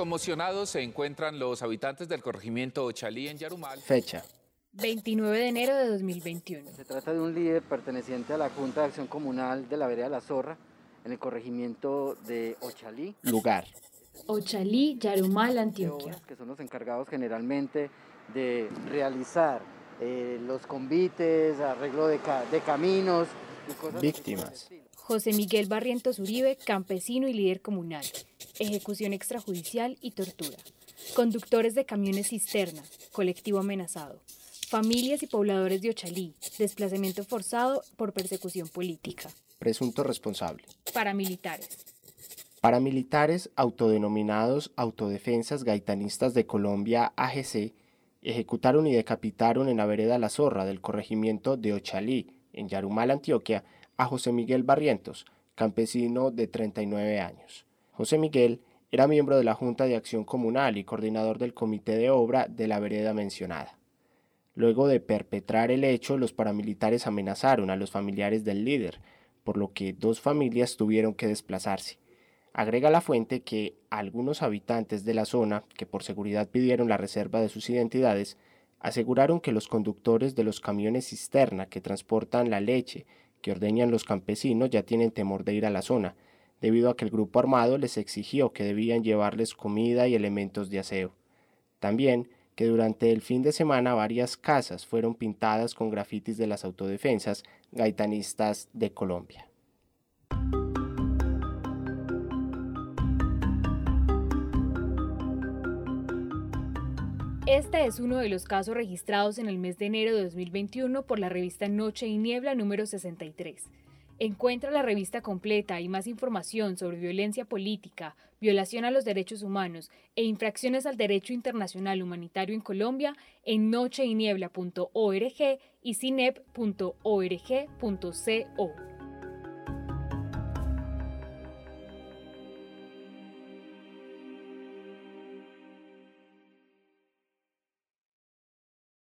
Conmocionados se encuentran los habitantes del corregimiento Ochalí en Yarumal. Fecha. 29 de enero de 2021. Se trata de un líder perteneciente a la Junta de Acción Comunal de la Vereda La Zorra, en el corregimiento de Ochalí. Lugar. Ochalí, Yarumal, Antioquia. Que son los encargados generalmente de realizar eh, los convites, arreglo de, de caminos y cosas Víctimas. José Miguel Barrientos Uribe, campesino y líder comunal ejecución extrajudicial y tortura, conductores de camiones cisterna, colectivo amenazado, familias y pobladores de Ochalí, desplazamiento forzado por persecución política. Presunto responsable. Paramilitares. Paramilitares autodenominados Autodefensas Gaitanistas de Colombia AGC ejecutaron y decapitaron en la vereda La Zorra del corregimiento de Ochalí, en Yarumal, Antioquia, a José Miguel Barrientos, campesino de 39 años. José Miguel era miembro de la Junta de Acción Comunal y coordinador del comité de obra de la vereda mencionada. Luego de perpetrar el hecho, los paramilitares amenazaron a los familiares del líder, por lo que dos familias tuvieron que desplazarse. Agrega la fuente que algunos habitantes de la zona, que por seguridad pidieron la reserva de sus identidades, aseguraron que los conductores de los camiones cisterna que transportan la leche que ordeñan los campesinos ya tienen temor de ir a la zona, debido a que el grupo armado les exigió que debían llevarles comida y elementos de aseo. También que durante el fin de semana varias casas fueron pintadas con grafitis de las autodefensas gaitanistas de Colombia. Este es uno de los casos registrados en el mes de enero de 2021 por la revista Noche y Niebla número 63. Encuentra la revista completa y más información sobre violencia política, violación a los derechos humanos e infracciones al derecho internacional humanitario en Colombia en nocheiniebla.org y cinep.org.co.